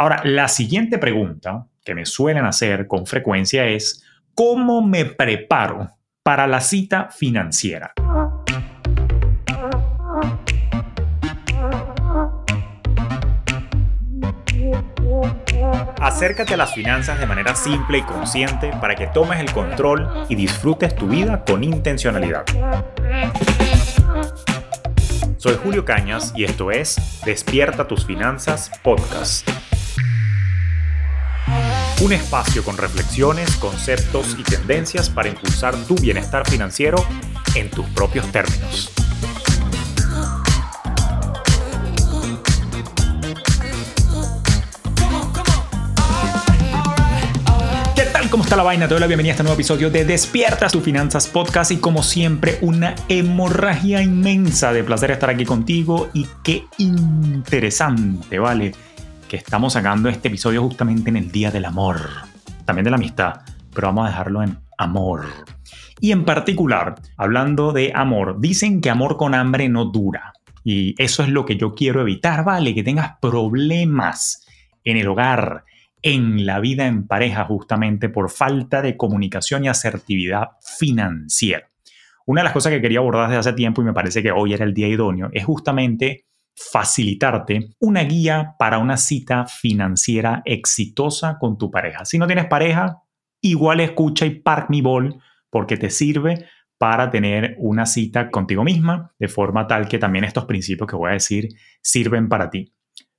Ahora, la siguiente pregunta que me suelen hacer con frecuencia es, ¿cómo me preparo para la cita financiera? Acércate a las finanzas de manera simple y consciente para que tomes el control y disfrutes tu vida con intencionalidad. Soy Julio Cañas y esto es Despierta tus finanzas podcast. Un espacio con reflexiones, conceptos y tendencias para impulsar tu bienestar financiero en tus propios términos. ¿Qué tal? ¿Cómo está la vaina? Te doy la bienvenida a este nuevo episodio de Despierta tus finanzas podcast y como siempre una hemorragia inmensa de placer estar aquí contigo y qué interesante, ¿vale? Que estamos sacando este episodio justamente en el Día del Amor, también de la amistad, pero vamos a dejarlo en amor. Y en particular, hablando de amor, dicen que amor con hambre no dura. Y eso es lo que yo quiero evitar, ¿vale? Que tengas problemas en el hogar, en la vida en pareja, justamente por falta de comunicación y asertividad financiera. Una de las cosas que quería abordar desde hace tiempo y me parece que hoy era el día idóneo es justamente facilitarte una guía para una cita financiera exitosa con tu pareja. Si no tienes pareja, igual escucha y park mi ball porque te sirve para tener una cita contigo misma, de forma tal que también estos principios que voy a decir sirven para ti.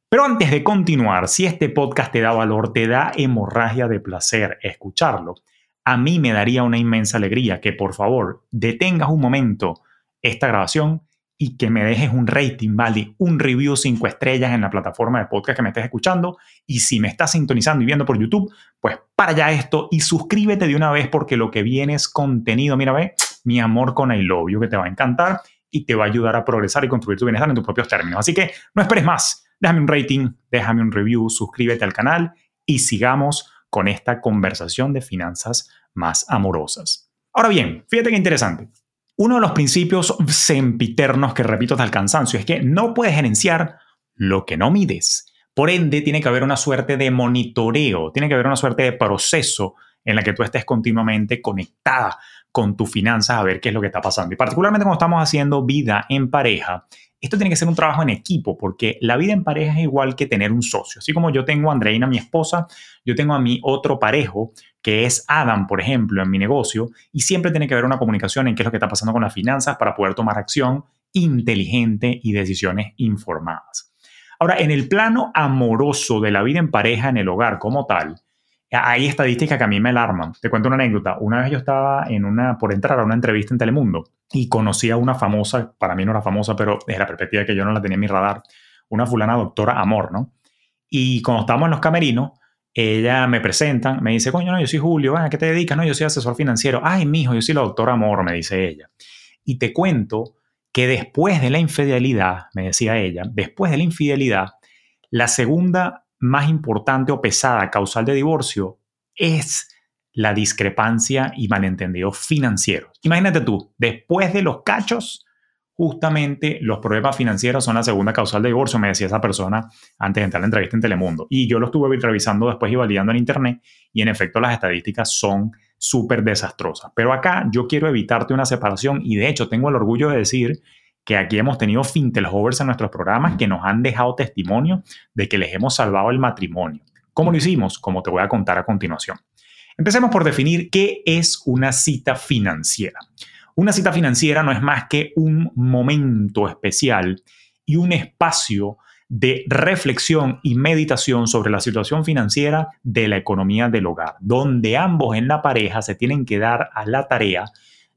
Pero antes de continuar, si este podcast te da valor, te da hemorragia de placer escucharlo, a mí me daría una inmensa alegría que por favor detengas un momento esta grabación y que me dejes un rating, ¿vale? Un review cinco estrellas en la plataforma de podcast que me estés escuchando. Y si me estás sintonizando y viendo por YouTube, pues para ya esto y suscríbete de una vez porque lo que viene es contenido, mira, ve, mi amor con I love you, que te va a encantar y te va a ayudar a progresar y construir tu bienestar en tus propios términos. Así que no esperes más, déjame un rating, déjame un review, suscríbete al canal y sigamos con esta conversación de finanzas más amorosas. Ahora bien, fíjate qué interesante. Uno de los principios sempiternos que repito hasta el cansancio es que no puedes gerenciar lo que no mides. Por ende, tiene que haber una suerte de monitoreo, tiene que haber una suerte de proceso en la que tú estés continuamente conectada con tus finanzas a ver qué es lo que está pasando. Y particularmente cuando estamos haciendo vida en pareja, esto tiene que ser un trabajo en equipo, porque la vida en pareja es igual que tener un socio. Así como yo tengo a Andreina, mi esposa, yo tengo a mi otro parejo, que es Adam, por ejemplo, en mi negocio, y siempre tiene que haber una comunicación en qué es lo que está pasando con las finanzas para poder tomar acción inteligente y decisiones informadas. Ahora, en el plano amoroso de la vida en pareja en el hogar como tal, hay estadísticas que a mí me alarman. Te cuento una anécdota. Una vez yo estaba en una, por entrar a una entrevista en Telemundo y conocí a una famosa, para mí no era famosa, pero desde la perspectiva que yo no la tenía en mi radar, una fulana doctora Amor, ¿no? Y cuando estábamos en los camerinos, ella me presenta, me dice, coño, no, yo soy Julio, ¿a qué te dedicas? No, yo soy asesor financiero. Ay, mijo, yo soy la doctora Amor, me dice ella. Y te cuento que después de la infidelidad, me decía ella, después de la infidelidad, la segunda más importante o pesada causal de divorcio es la discrepancia y malentendido financieros. Imagínate tú, después de los cachos, justamente los problemas financieros son la segunda causal de divorcio, me decía esa persona antes de entrar a la entrevista en Telemundo. Y yo lo estuve revisando después y validando en Internet y en efecto las estadísticas son súper desastrosas. Pero acá yo quiero evitarte una separación y de hecho tengo el orgullo de decir que aquí hemos tenido Fintelhovers en nuestros programas que nos han dejado testimonio de que les hemos salvado el matrimonio. ¿Cómo lo hicimos? Como te voy a contar a continuación. Empecemos por definir qué es una cita financiera. Una cita financiera no es más que un momento especial y un espacio de reflexión y meditación sobre la situación financiera de la economía del hogar, donde ambos en la pareja se tienen que dar a la tarea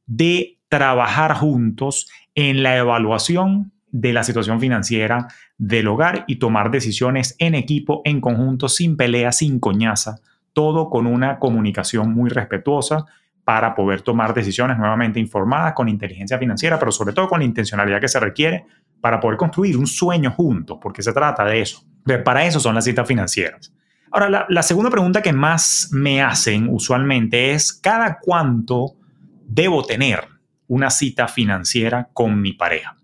de trabajar juntos en la evaluación de la situación financiera del hogar y tomar decisiones en equipo, en conjunto, sin pelea, sin coñaza, todo con una comunicación muy respetuosa para poder tomar decisiones nuevamente informadas con inteligencia financiera, pero sobre todo con la intencionalidad que se requiere para poder construir un sueño juntos, porque se trata de eso. Para eso son las citas financieras. Ahora, la, la segunda pregunta que más me hacen usualmente es, ¿cada cuánto debo tener una cita financiera con mi pareja?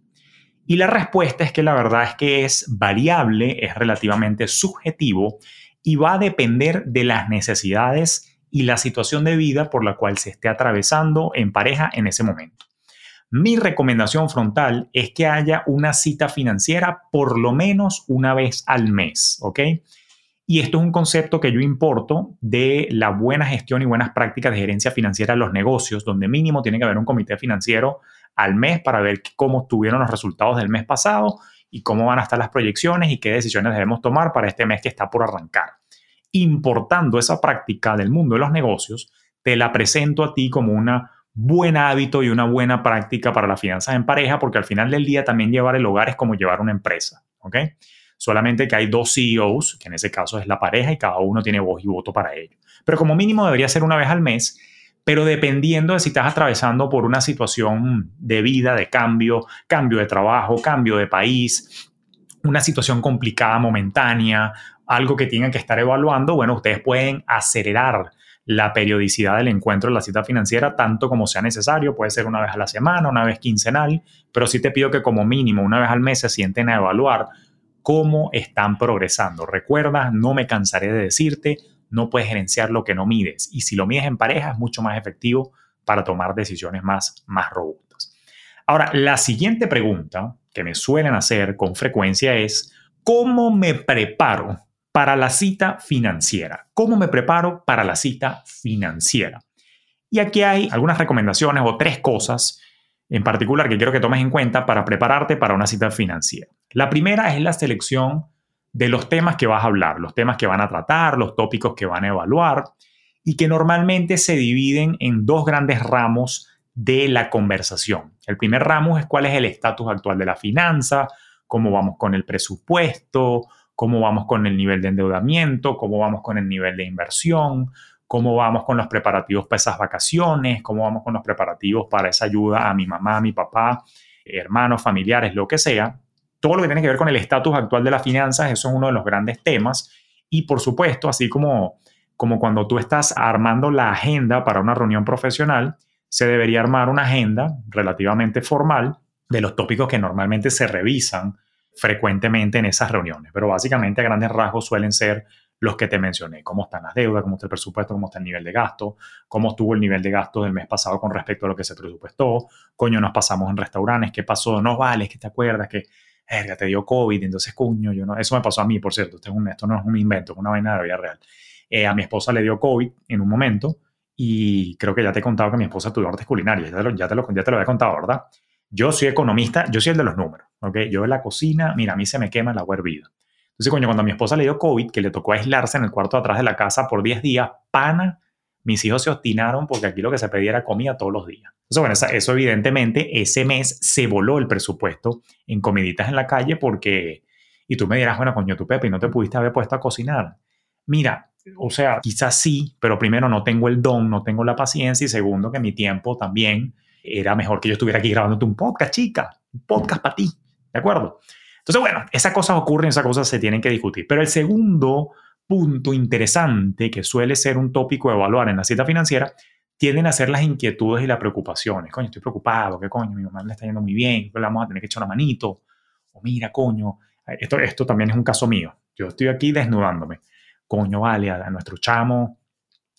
Y la respuesta es que la verdad es que es variable, es relativamente subjetivo y va a depender de las necesidades y la situación de vida por la cual se esté atravesando en pareja en ese momento. Mi recomendación frontal es que haya una cita financiera por lo menos una vez al mes, ¿ok? Y esto es un concepto que yo importo de la buena gestión y buenas prácticas de gerencia financiera de los negocios, donde mínimo tiene que haber un comité financiero al mes para ver cómo estuvieron los resultados del mes pasado y cómo van a estar las proyecciones y qué decisiones debemos tomar para este mes que está por arrancar. Importando esa práctica del mundo de los negocios, te la presento a ti como un buen hábito y una buena práctica para las finanzas en pareja, porque al final del día también llevar el hogar es como llevar una empresa, ¿ok? Solamente que hay dos CEOs, que en ese caso es la pareja, y cada uno tiene voz y voto para ello. Pero como mínimo debería ser una vez al mes pero dependiendo de si estás atravesando por una situación de vida, de cambio, cambio de trabajo, cambio de país, una situación complicada momentánea, algo que tengan que estar evaluando, bueno, ustedes pueden acelerar la periodicidad del encuentro en la cita financiera tanto como sea necesario, puede ser una vez a la semana, una vez quincenal, pero sí te pido que como mínimo una vez al mes se sienten a evaluar cómo están progresando. Recuerda, no me cansaré de decirte, no puedes gerenciar lo que no mides. Y si lo mides en pareja es mucho más efectivo para tomar decisiones más, más robustas. Ahora, la siguiente pregunta que me suelen hacer con frecuencia es, ¿cómo me preparo para la cita financiera? ¿Cómo me preparo para la cita financiera? Y aquí hay algunas recomendaciones o tres cosas en particular que quiero que tomes en cuenta para prepararte para una cita financiera. La primera es la selección de los temas que vas a hablar, los temas que van a tratar, los tópicos que van a evaluar y que normalmente se dividen en dos grandes ramos de la conversación. El primer ramo es cuál es el estatus actual de la finanza, cómo vamos con el presupuesto, cómo vamos con el nivel de endeudamiento, cómo vamos con el nivel de inversión, cómo vamos con los preparativos para esas vacaciones, cómo vamos con los preparativos para esa ayuda a mi mamá, a mi papá, hermanos, familiares, lo que sea todo lo que tiene que ver con el estatus actual de las finanzas, eso es uno de los grandes temas. Y por supuesto, así como, como cuando tú estás armando la agenda para una reunión profesional, se debería armar una agenda relativamente formal de los tópicos que normalmente se revisan frecuentemente en esas reuniones. Pero básicamente a grandes rasgos suelen ser los que te mencioné, cómo están las deudas, cómo está el presupuesto, cómo está el nivel de gasto, cómo estuvo el nivel de gasto del mes pasado con respecto a lo que se presupuestó, coño, nos pasamos en restaurantes, qué pasó, no vale, que te acuerdas que verga, te dio COVID, entonces, cuño, yo no, eso me pasó a mí, por cierto, esto, no es un invento, es una vaina de la vida real. Eh, a mi esposa le dio COVID en un momento y creo que ya te he contado que mi esposa tuvo artes culinarias, ya te, lo, ya, te lo, ya te lo había contado, ¿verdad? Yo soy economista, yo soy el de los números, ¿ok? Yo en la cocina, mira, a mí se me quema el agua hervida. Entonces, coño, cuando a mi esposa le dio COVID, que le tocó aislarse en el cuarto de atrás de la casa por 10 días, pana, mis hijos se obstinaron porque aquí lo que se pedía era comida todos los días. Entonces, bueno, eso, evidentemente, ese mes se voló el presupuesto en comiditas en la calle porque, y tú me dirás, bueno, coño, tu Pepe, ¿y no te pudiste haber puesto a cocinar? Mira, o sea, quizás sí, pero primero no tengo el don, no tengo la paciencia y segundo que mi tiempo también era mejor que yo estuviera aquí grabándote un podcast, chica, un podcast para ti, ¿de acuerdo? Entonces, bueno, esas cosas ocurren, esas cosas se tienen que discutir. Pero el segundo punto interesante que suele ser un tópico de evaluar en la cita financiera tienden a ser las inquietudes y las preocupaciones. Coño, estoy preocupado, ¿qué coño? Mi mamá le está yendo muy bien, le vamos a tener que echar una manito. O mira, coño, esto, esto también es un caso mío. Yo estoy aquí desnudándome. Coño, vale, a, nuestro chamo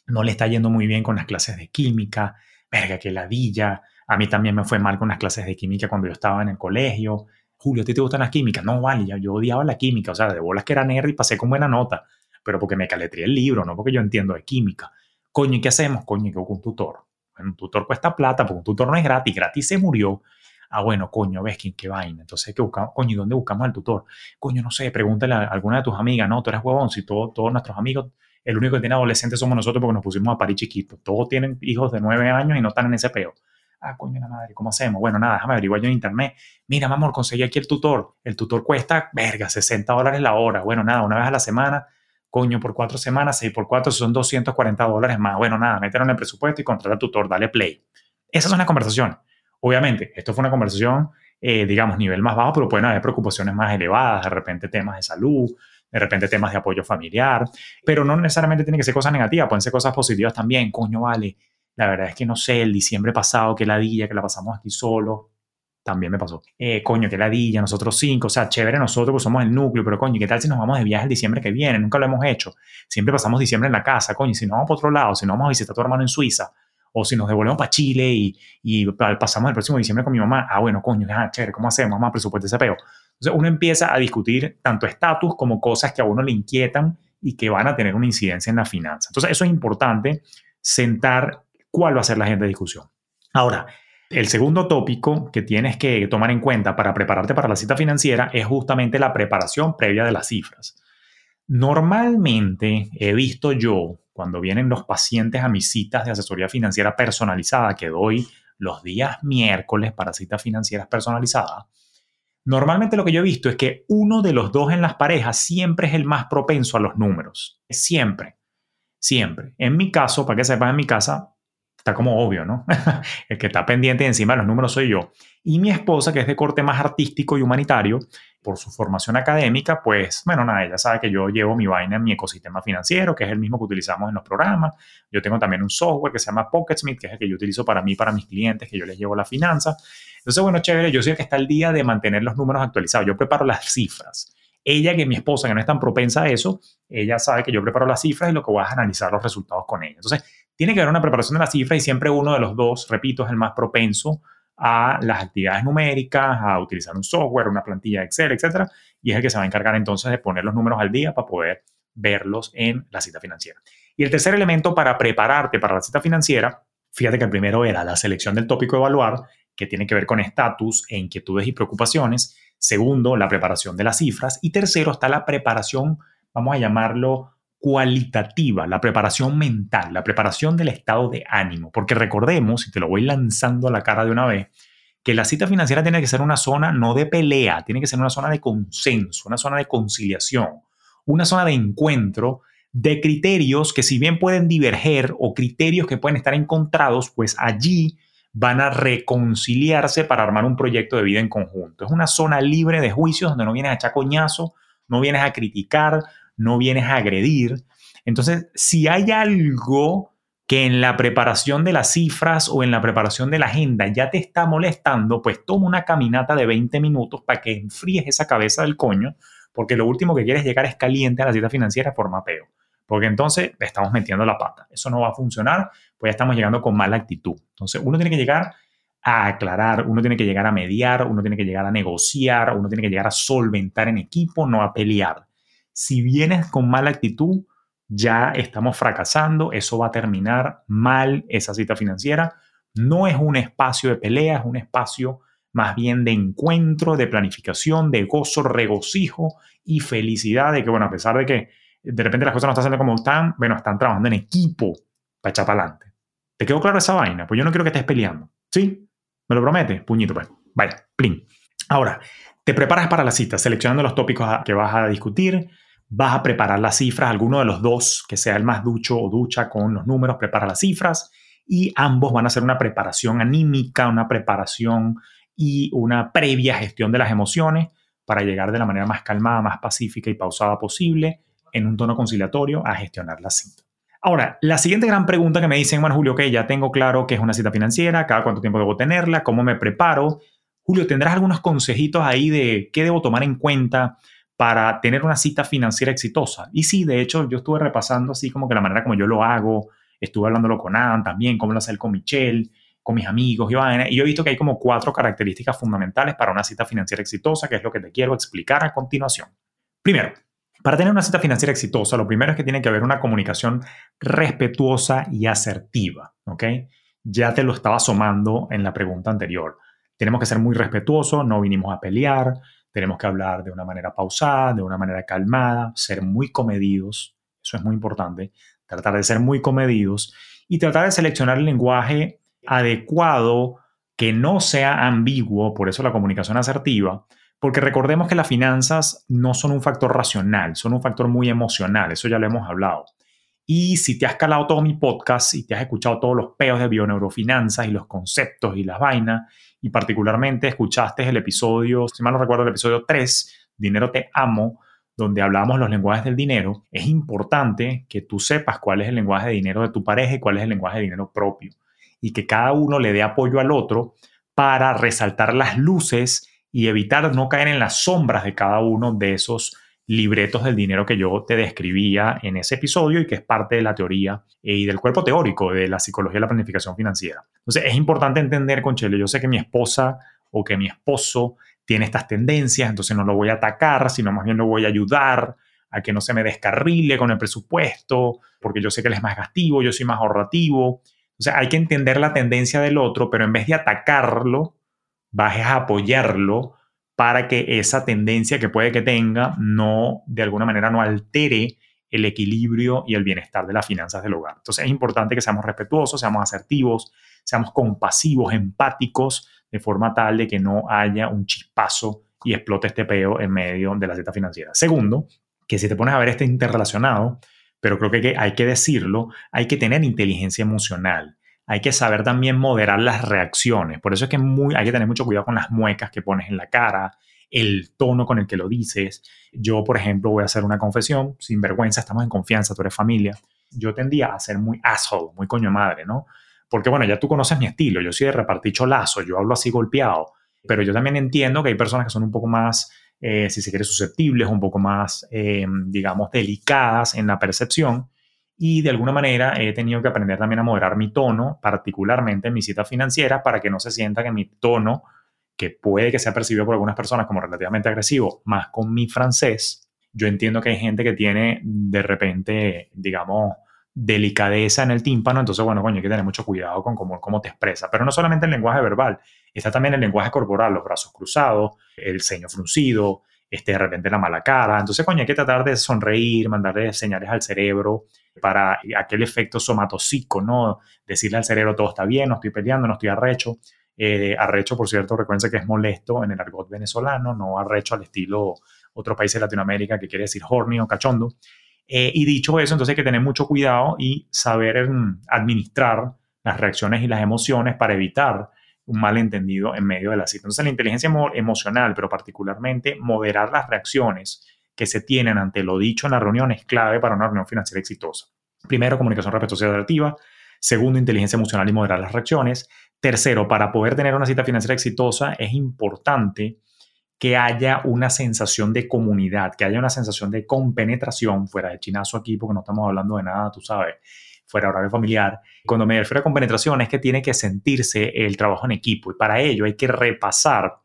no le está yendo muy bien con las clases de química. Verga, que ladilla. A mí también me fue mal con las clases de química cuando yo estaba en el colegio. Julio, ¿a ti te gustan las químicas? No, vale, yo odiaba la química. O sea, de bolas que era nerd y pasé con buena nota. Pero porque me caletré el libro, no porque yo entiendo de química. Coño, ¿y qué hacemos? Coño, que un tutor. un tutor cuesta plata, porque un tutor no es gratis, gratis se murió. Ah, bueno, coño, ves quién qué vaina. Entonces, ¿qué buscamos? Coño, ¿y dónde buscamos al tutor? Coño, no sé, pregúntale a alguna de tus amigas. No, tú eres huevón. Si todos nuestros amigos, el único que tiene adolescentes somos nosotros porque nos pusimos a parir chiquitos. Todos tienen hijos de nueve años y no están en ese peo. Ah, coño, la madre, ¿cómo hacemos? Bueno, nada, déjame averiguar yo en internet. Mira, amor, conseguí aquí el tutor. El tutor cuesta, verga, 60 dólares la hora. Bueno, nada, una vez a la semana coño, por cuatro semanas, seis por cuatro son 240 dólares más. Bueno, nada, mételo en el presupuesto y contrata al tutor, dale play. Esa es una conversación. Obviamente, esto fue una conversación, eh, digamos, nivel más bajo, pero pueden haber preocupaciones más elevadas, de repente temas de salud, de repente temas de apoyo familiar, pero no necesariamente tiene que ser cosas negativas, pueden ser cosas positivas también. Coño, vale, la verdad es que no sé, el diciembre pasado, que la día, que la pasamos aquí solo, también me pasó. Eh, coño, qué ladilla, nosotros cinco, o sea, chévere nosotros, pues somos el núcleo, pero coño, ¿qué tal si nos vamos de viaje el diciembre que viene? Nunca lo hemos hecho. Siempre pasamos diciembre en la casa, coño, si no vamos para otro lado, si no vamos a visitar a tu hermano en Suiza, o si nos devolvemos para Chile y, y, pasamos el próximo diciembre con mi mamá, ah, bueno, coño, ah, chévere, ¿cómo hacemos? A presupuesto ese peo. Entonces uno empieza a discutir tanto estatus como cosas que a uno le inquietan y que van a tener una incidencia en la finanza. Entonces eso es importante, sentar cuál va a ser la agenda de discusión. Ahora, el segundo tópico que tienes que tomar en cuenta para prepararte para la cita financiera es justamente la preparación previa de las cifras. Normalmente he visto yo, cuando vienen los pacientes a mis citas de asesoría financiera personalizada que doy los días miércoles para citas financieras personalizadas, normalmente lo que yo he visto es que uno de los dos en las parejas siempre es el más propenso a los números. Siempre, siempre. En mi caso, para que sepan, en mi casa, está como obvio, ¿no? el que está pendiente encima de los números soy yo. Y mi esposa, que es de corte más artístico y humanitario, por su formación académica, pues, bueno, nada, ella sabe que yo llevo mi vaina en mi ecosistema financiero, que es el mismo que utilizamos en los programas. Yo tengo también un software que se llama PocketSmith, que es el que yo utilizo para mí, para mis clientes, que yo les llevo la finanza. Entonces, bueno, chévere, yo soy el que está al día de mantener los números actualizados. Yo preparo las cifras. Ella, que mi esposa, que no es tan propensa a eso, ella sabe que yo preparo las cifras y lo que voy a analizar los resultados con ella. Entonces, tiene que haber una preparación de la cifra y siempre uno de los dos, repito, es el más propenso a las actividades numéricas, a utilizar un software, una plantilla Excel, etcétera, y es el que se va a encargar entonces de poner los números al día para poder verlos en la cita financiera. Y el tercer elemento para prepararte para la cita financiera, fíjate que el primero era la selección del tópico de evaluar, que tiene que ver con estatus e inquietudes y preocupaciones. Segundo, la preparación de las cifras. Y tercero está la preparación, vamos a llamarlo cualitativa, la preparación mental, la preparación del estado de ánimo. Porque recordemos, y te lo voy lanzando a la cara de una vez, que la cita financiera tiene que ser una zona no de pelea, tiene que ser una zona de consenso, una zona de conciliación, una zona de encuentro de criterios que si bien pueden diverger o criterios que pueden estar encontrados, pues allí van a reconciliarse para armar un proyecto de vida en conjunto. Es una zona libre de juicios donde no vienes a echar coñazo, no vienes a criticar, no vienes a agredir. Entonces, si hay algo que en la preparación de las cifras o en la preparación de la agenda ya te está molestando, pues toma una caminata de 20 minutos para que enfríes esa cabeza del coño, porque lo último que quieres llegar es caliente a la cita financiera por mapeo, porque entonces estamos metiendo la pata. Eso no va a funcionar, pues ya estamos llegando con mala actitud. Entonces, uno tiene que llegar a aclarar, uno tiene que llegar a mediar, uno tiene que llegar a negociar, uno tiene que llegar a solventar en equipo, no a pelear. Si vienes con mala actitud, ya estamos fracasando, eso va a terminar mal esa cita financiera. No es un espacio de pelea, es un espacio más bien de encuentro, de planificación, de gozo, regocijo y felicidad de que, bueno, a pesar de que de repente las cosas no están saliendo como están, bueno, están trabajando en equipo para echar para adelante. ¿Te quedó claro esa vaina? Pues yo no quiero que estés peleando. ¿Sí? ¿Me lo prometes? Puñito, pues. Vaya, plin. Ahora, te preparas para la cita, seleccionando los tópicos que vas a discutir, vas a preparar las cifras, alguno de los dos, que sea el más ducho o ducha con los números, prepara las cifras y ambos van a hacer una preparación anímica, una preparación y una previa gestión de las emociones para llegar de la manera más calmada, más pacífica y pausada posible, en un tono conciliatorio, a gestionar la cita. Ahora, la siguiente gran pregunta que me dicen, bueno, Julio, que ya tengo claro que es una cita financiera, cada cuánto tiempo debo tenerla, cómo me preparo. Julio, ¿tendrás algunos consejitos ahí de qué debo tomar en cuenta para tener una cita financiera exitosa? Y sí, de hecho, yo estuve repasando así como que la manera como yo lo hago, estuve hablándolo con Adam también, cómo lo hace él con Michelle, con mis amigos y y yo he visto que hay como cuatro características fundamentales para una cita financiera exitosa, que es lo que te quiero explicar a continuación. Primero, para tener una cita financiera exitosa, lo primero es que tiene que haber una comunicación respetuosa y asertiva, ¿ok? Ya te lo estaba asomando en la pregunta anterior. Tenemos que ser muy respetuosos, no vinimos a pelear, tenemos que hablar de una manera pausada, de una manera calmada, ser muy comedidos, eso es muy importante, tratar de ser muy comedidos y tratar de seleccionar el lenguaje adecuado que no sea ambiguo, por eso la comunicación asertiva, porque recordemos que las finanzas no son un factor racional, son un factor muy emocional, eso ya lo hemos hablado. Y si te has calado todo mi podcast y te has escuchado todos los peos de bioneurofinanzas y los conceptos y las vainas, y particularmente escuchaste el episodio, si mal no recuerdo, el episodio 3, Dinero te amo, donde hablamos los lenguajes del dinero, es importante que tú sepas cuál es el lenguaje de dinero de tu pareja y cuál es el lenguaje de dinero propio. Y que cada uno le dé apoyo al otro para resaltar las luces y evitar no caer en las sombras de cada uno de esos libretos del dinero que yo te describía en ese episodio y que es parte de la teoría eh, y del cuerpo teórico de la psicología de la planificación financiera. Entonces es importante entender, Conchele, yo sé que mi esposa o que mi esposo tiene estas tendencias, entonces no lo voy a atacar, sino más bien lo voy a ayudar a que no se me descarrile con el presupuesto, porque yo sé que él es más gastivo, yo soy más ahorrativo. O sea, hay que entender la tendencia del otro, pero en vez de atacarlo, vas a apoyarlo para que esa tendencia que puede que tenga no, de alguna manera, no altere el equilibrio y el bienestar de las finanzas del hogar. Entonces es importante que seamos respetuosos, seamos asertivos, seamos compasivos, empáticos, de forma tal de que no haya un chispazo y explote este peo en medio de la cita financiera. Segundo, que si te pones a ver este interrelacionado, pero creo que hay que decirlo, hay que tener inteligencia emocional hay que saber también moderar las reacciones. Por eso es que hay que tener mucho cuidado con las muecas que pones en la cara, el tono con el que lo dices. Yo, por ejemplo, voy a hacer una confesión, sin vergüenza, estamos en confianza, tú eres familia. Yo tendía a ser muy asshole, muy coño madre, ¿no? Porque bueno, ya tú conoces mi estilo, yo soy de repartir yo hablo así golpeado, pero yo también entiendo que hay personas que son un poco más, eh, si se quiere, susceptibles, un poco más, eh, digamos, delicadas en la percepción y de alguna manera he tenido que aprender también a moderar mi tono, particularmente en mi cita financiera, para que no se sienta que mi tono, que puede que sea percibido por algunas personas como relativamente agresivo, más con mi francés, yo entiendo que hay gente que tiene de repente, digamos, delicadeza en el tímpano, entonces, bueno, coño, hay que tener mucho cuidado con cómo, cómo te expresa. Pero no solamente el lenguaje verbal, está también el lenguaje corporal, los brazos cruzados, el ceño fruncido, este, de repente la mala cara. Entonces, coño, hay que tratar de sonreír, mandarle señales al cerebro para aquel efecto somatosico, ¿no? Decirle al cerebro todo está bien, no estoy peleando, no estoy arrecho. Eh, arrecho, por cierto, recuerden que es molesto en el argot venezolano, no arrecho al estilo otro país de Latinoamérica que quiere decir horny o cachondo. Eh, y dicho eso, entonces hay que tener mucho cuidado y saber mm, administrar las reacciones y las emociones para evitar un malentendido en medio de la cita. Entonces la inteligencia emocional, pero particularmente moderar las reacciones que se tienen ante lo dicho en la reunión es clave para una reunión financiera exitosa. Primero, comunicación respetuosa y asertiva. Segundo, inteligencia emocional y moderar las reacciones. Tercero, para poder tener una cita financiera exitosa es importante que haya una sensación de comunidad, que haya una sensación de compenetración, fuera de chinazo aquí, porque no estamos hablando de nada, tú sabes, fuera horario familiar. Cuando me refiero a compenetración es que tiene que sentirse el trabajo en equipo y para ello hay que repasar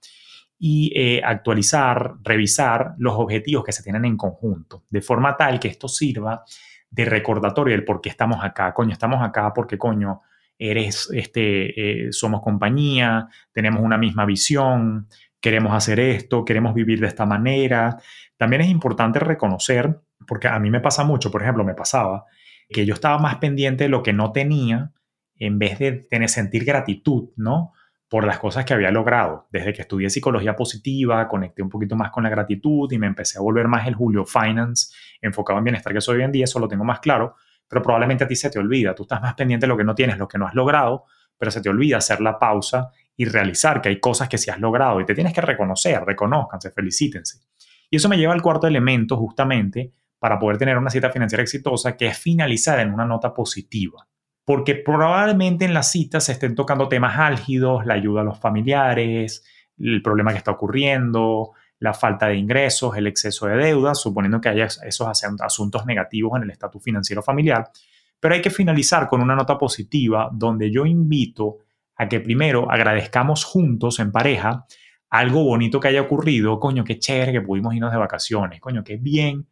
y eh, actualizar, revisar los objetivos que se tienen en conjunto, de forma tal que esto sirva de recordatorio del por qué estamos acá. Coño, estamos acá porque, coño, eres, este, eh, somos compañía, tenemos una misma visión, queremos hacer esto, queremos vivir de esta manera. También es importante reconocer, porque a mí me pasa mucho, por ejemplo, me pasaba que yo estaba más pendiente de lo que no tenía en vez de tener, sentir gratitud, ¿no? Por las cosas que había logrado. Desde que estudié psicología positiva, conecté un poquito más con la gratitud y me empecé a volver más el Julio Finance enfocado en bienestar que soy hoy en día, eso lo tengo más claro, pero probablemente a ti se te olvida, tú estás más pendiente de lo que no tienes, lo que no has logrado, pero se te olvida hacer la pausa y realizar que hay cosas que sí has logrado y te tienes que reconocer, reconozcanse, felicítense. Y eso me lleva al cuarto elemento justamente para poder tener una cita financiera exitosa, que es finalizar en una nota positiva porque probablemente en la cita se estén tocando temas álgidos, la ayuda a los familiares, el problema que está ocurriendo, la falta de ingresos, el exceso de deuda, suponiendo que haya esos asuntos negativos en el estatus financiero familiar. Pero hay que finalizar con una nota positiva donde yo invito a que primero agradezcamos juntos en pareja algo bonito que haya ocurrido, coño, qué chévere que pudimos irnos de vacaciones, coño, qué bien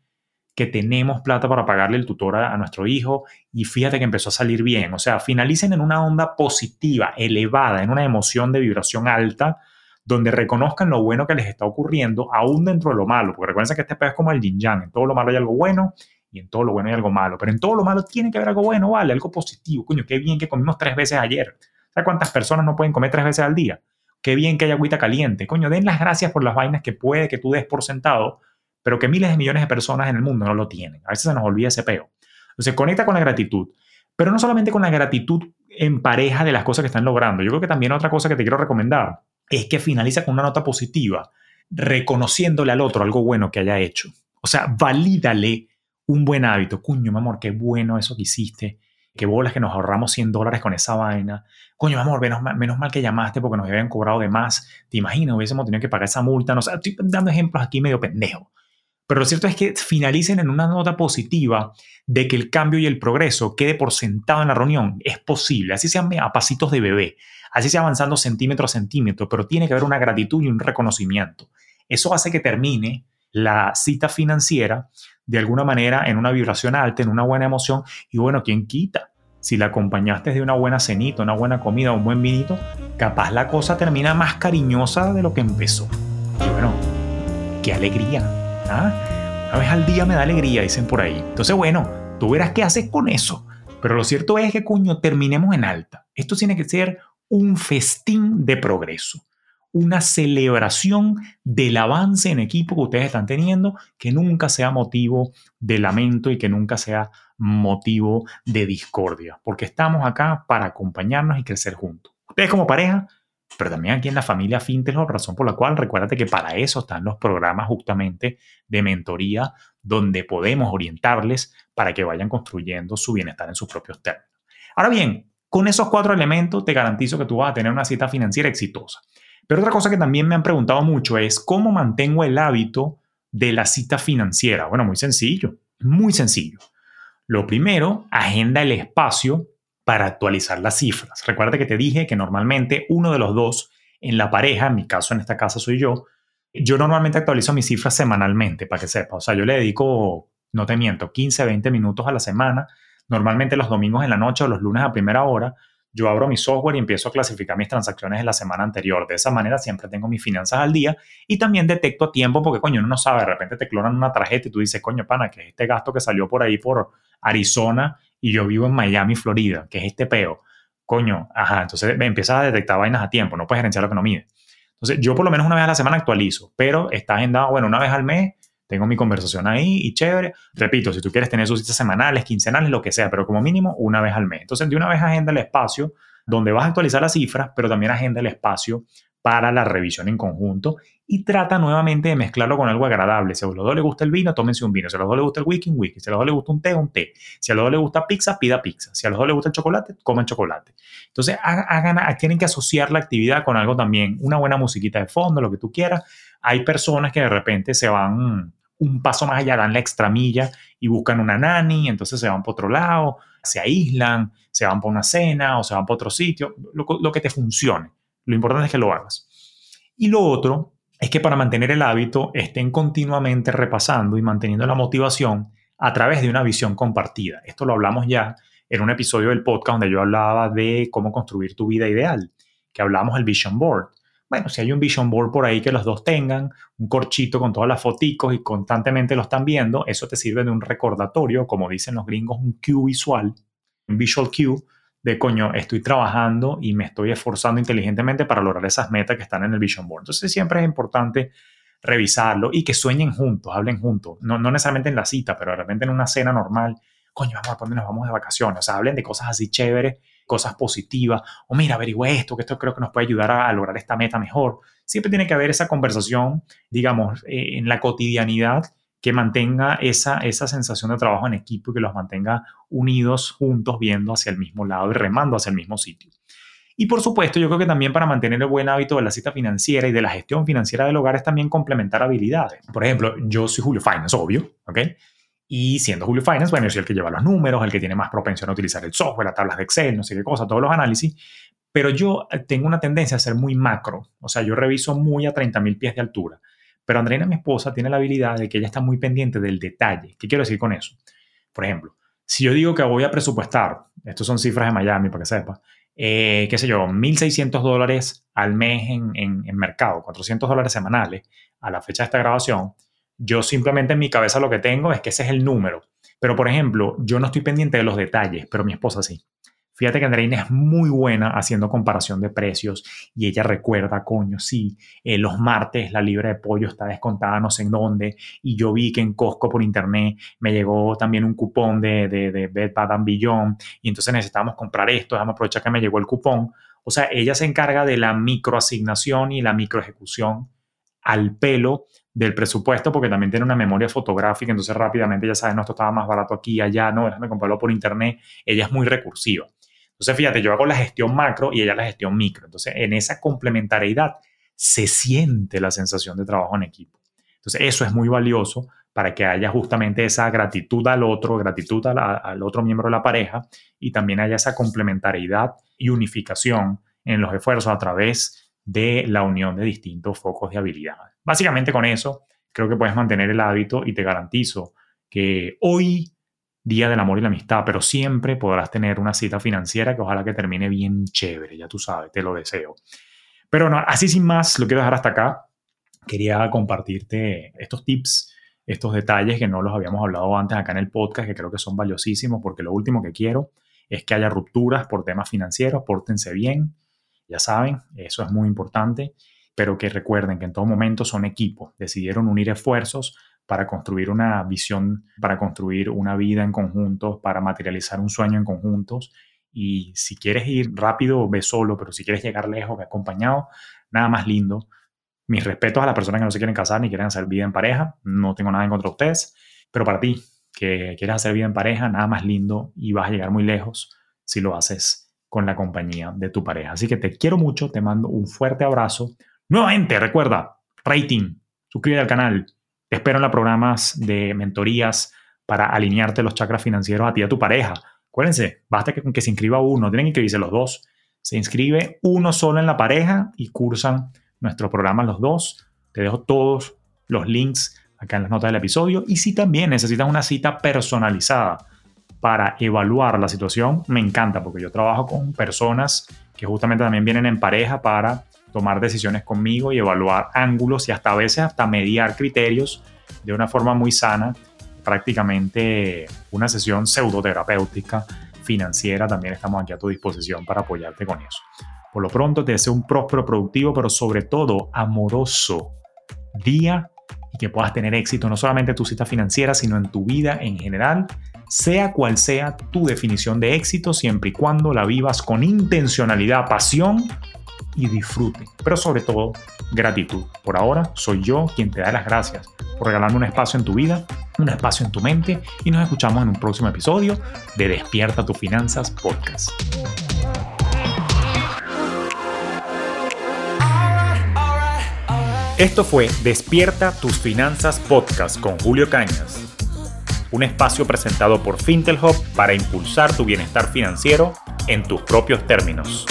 que tenemos plata para pagarle el tutor a, nuestro hijo y fíjate que empezó a salir bien. O sea, finalicen en una onda positiva, elevada, en una emoción de vibración alta, donde reconozcan lo bueno que les está ocurriendo, aún dentro de lo malo. Porque recuerden que este pez es como el yin yang. En todo lo malo hay algo bueno y en todo lo bueno hay algo malo. Pero en todo lo malo tiene que haber algo bueno, ¿vale? Algo positivo. Coño, qué bien que comimos tres veces ayer. ¿Sabes cuántas personas no pueden comer tres veces al día? Qué bien que haya agüita caliente. Coño, den las gracias por las vainas que puede que tú des por sentado pero que miles de millones de personas en el mundo no lo tienen. A veces se nos olvida ese peo. Entonces, conecta con la gratitud, pero no solamente con la gratitud en pareja de las cosas que están logrando. Yo creo que también otra cosa que te quiero recomendar es que finaliza con una nota positiva, reconociéndole al otro algo bueno que haya hecho. O sea, valídale un buen hábito. Cuño, mi amor, qué bueno eso que hiciste. qué bolas que nos ahorramos 100 dólares con esa vaina. Coño, amor, menos mal, menos mal que llamaste porque nos habían cobrado de más. ¿Te imaginas? Hubiésemos tenido que pagar esa multa. No sé, estoy dando ejemplos aquí medio pendejo. Pero lo cierto es que finalicen en una nota positiva de que el cambio y el progreso quede por sentado en la reunión. Es posible, así sea a pasitos de bebé, así sea avanzando centímetro a centímetro, pero tiene que haber una gratitud y un reconocimiento. Eso hace que termine la cita financiera de alguna manera en una vibración alta, en una buena emoción. Y bueno, ¿quién quita? Si la acompañaste de una buena cenita, una buena comida, un buen vinito, capaz la cosa termina más cariñosa de lo que empezó. Y bueno, qué alegría. ¿Ah? Una vez al día me da alegría, dicen por ahí. Entonces, bueno, tú verás qué haces con eso. Pero lo cierto es que, coño, terminemos en alta. Esto tiene que ser un festín de progreso, una celebración del avance en equipo que ustedes están teniendo, que nunca sea motivo de lamento y que nunca sea motivo de discordia, porque estamos acá para acompañarnos y crecer juntos. Ustedes como pareja pero también aquí en la familia Fintech, razón por la cual recuérdate que para eso están los programas justamente de mentoría donde podemos orientarles para que vayan construyendo su bienestar en sus propios términos. Ahora bien, con esos cuatro elementos te garantizo que tú vas a tener una cita financiera exitosa. Pero otra cosa que también me han preguntado mucho es cómo mantengo el hábito de la cita financiera. Bueno, muy sencillo, muy sencillo. Lo primero, agenda el espacio para actualizar las cifras. Recuerda que te dije que normalmente uno de los dos en la pareja, en mi caso en esta casa soy yo, yo normalmente actualizo mis cifras semanalmente, para que sepa. O sea, yo le dedico, no te miento, 15, 20 minutos a la semana. Normalmente los domingos en la noche o los lunes a primera hora, yo abro mi software y empiezo a clasificar mis transacciones de la semana anterior. De esa manera siempre tengo mis finanzas al día y también detecto a tiempo porque, coño, uno no sabe, de repente te clonan una tarjeta y tú dices, coño, pana, que es este gasto que salió por ahí por Arizona y yo vivo en Miami, Florida, que es este peo. Coño, ajá, entonces me empiezas a detectar vainas a tiempo, no puedes gerenciar lo que no mide. Entonces, yo por lo menos una vez a la semana actualizo, pero está agendado, bueno, una vez al mes, tengo mi conversación ahí y chévere. Repito, si tú quieres tener sus citas semanales, quincenales, lo que sea, pero como mínimo una vez al mes. Entonces, de una vez agenda el espacio donde vas a actualizar las cifras, pero también agenda el espacio para la revisión en conjunto y trata nuevamente de mezclarlo con algo agradable. Si a los dos les gusta el vino, tómense un vino. Si a los dos les gusta el whisky, un whisky. Si a los dos les gusta un té, un té. Si a los dos les gusta pizza, pida pizza. Si a los dos les gusta el chocolate, coman chocolate. Entonces, hagan, tienen que asociar la actividad con algo también, una buena musiquita de fondo, lo que tú quieras. Hay personas que de repente se van un paso más allá, dan la extramilla y buscan una nani, entonces se van por otro lado, se aíslan, se van por una cena o se van por otro sitio, lo, lo que te funcione. Lo importante es que lo hagas. Y lo otro es que para mantener el hábito estén continuamente repasando y manteniendo la motivación a través de una visión compartida. Esto lo hablamos ya en un episodio del podcast donde yo hablaba de cómo construir tu vida ideal, que hablamos del vision board. Bueno, si hay un vision board por ahí que los dos tengan, un corchito con todas las foticos y constantemente lo están viendo, eso te sirve de un recordatorio, como dicen los gringos, un cue visual, un visual cue de coño, estoy trabajando y me estoy esforzando inteligentemente para lograr esas metas que están en el Vision Board. Entonces siempre es importante revisarlo y que sueñen juntos, hablen juntos, no, no necesariamente en la cita, pero de repente en una cena normal, coño, vamos a dónde nos vamos de vacaciones, o sea, hablen de cosas así chéveres, cosas positivas, o mira, averigüe esto, que esto creo que nos puede ayudar a, lograr esta meta mejor. Siempre tiene que haber esa conversación, digamos, eh, en la cotidianidad que mantenga esa, esa sensación de trabajo en equipo y que los mantenga unidos, juntos, viendo hacia el mismo lado y remando hacia el mismo sitio. Y por supuesto, yo creo que también para mantener el buen hábito de la cita financiera y de la gestión financiera del hogar es también complementar habilidades. Por ejemplo, yo soy Julio Finance, obvio, ¿ok? Y siendo Julio Finance, bueno, yo soy el que lleva los números, el que tiene más propensión a utilizar el software, las tablas de Excel, no sé qué cosa, todos los análisis. Pero yo tengo una tendencia a ser muy macro. O sea, yo reviso muy a 30.000 pies de altura. Pero Andreina, mi esposa, tiene la habilidad de que ella está muy pendiente del detalle. ¿Qué quiero decir con eso? Por ejemplo, si yo digo que voy a presupuestar, estos son cifras de Miami para que sepa, eh, qué sé yo, 1.600 dólares al mes en, en, mercado, 400 dólares semanales a la fecha de esta grabación, yo simplemente en mi cabeza lo que tengo es que ese es el número. Pero, por ejemplo, yo no estoy pendiente de los detalles, pero mi esposa sí. Fíjate que Andreina es muy buena haciendo comparación de precios y ella recuerda, coño, sí, eh, los martes la libra de pollo está descontada no sé en dónde y yo vi que en Costco por internet me llegó también un cupón de, de, de Bed Bath Beyond y entonces necesitamos comprar esto, déjame aprovechar que me llegó el cupón. O sea, ella se encarga de la microasignación y la microejecución al pelo del presupuesto porque también tiene una memoria fotográfica, entonces rápidamente ya sabes, no, esto estaba más barato aquí, allá, no, déjame comprarlo por internet. Ella es muy recursiva. Entonces, fíjate, yo hago la gestión macro y ella la gestión micro. Entonces, en esa complementariedad se siente la sensación de trabajo en equipo. Entonces, eso es muy valioso para que haya justamente esa gratitud al otro, gratitud al, otro miembro de la pareja y también haya esa complementariedad y unificación en los esfuerzos a través de la unión de distintos focos de habilidad. Básicamente con eso creo que puedes mantener el hábito y te garantizo que hoy, día del amor y la amistad, pero siempre podrás tener una cita financiera que ojalá que termine bien chévere, ya tú sabes, te lo deseo. Pero no, así sin más, lo quiero dejar hasta acá. Quería compartirte estos tips, estos detalles que no los habíamos hablado antes acá en el podcast, que creo que son valiosísimos, porque lo último que quiero es que haya rupturas por temas financieros, pórtense bien, ya saben, eso es muy importante, pero que recuerden que en todo momento son equipos, decidieron unir esfuerzos para construir una visión, para construir una vida en conjunto, para materializar un sueño en conjuntos y si quieres ir rápido, ve solo, pero si quieres llegar lejos, ve acompañado, nada más lindo. Mis respetos a las personas que no se quieren casar ni quieren hacer vida en pareja, no tengo nada en contra de ustedes, pero para ti, que quieres hacer vida en pareja, nada más lindo y vas a llegar muy lejos si lo haces con la compañía de tu pareja. Así que te quiero mucho, te mando un fuerte abrazo. Nuevamente, recuerda, rating, suscríbete al canal. Espero en los programas de mentorías para alinearte los chakras financieros a ti y a tu pareja Acuérdense, basta que, que se inscriba uno, tienen que inscribirse los dos. Se inscribe uno solo en la pareja y cursan nuestro programa los dos. Te dejo todos los links acá en las notas del episodio. Y si también necesitas una cita personalizada para evaluar la situación, me encanta porque yo trabajo con personas que justamente también vienen en pareja para tomar decisiones conmigo y evaluar ángulos y hasta a veces hasta mediar criterios de una forma muy sana prácticamente una sesión pseudoterapéutica financiera. También estamos aquí a tu disposición para apoyarte con eso. Por lo pronto te deseo un próspero, productivo, pero sobre todo amoroso día y que puedas tener éxito no solamente en tu cita financiera, sino en tu vida en general, sea cual sea tu definición de éxito, siempre y cuando la vivas con intencionalidad, pasión y disfrute, pero sobre todo gratitud. Por ahora soy yo quien te da las gracias por regalarme un espacio en tu vida, un espacio en tu mente y nos escuchamos en un próximo episodio de Despierta tus Finanzas Podcast. Esto fue Despierta tus Finanzas Podcast con Julio Cañas, un espacio presentado por Fintelhop para impulsar tu bienestar financiero en tus propios términos.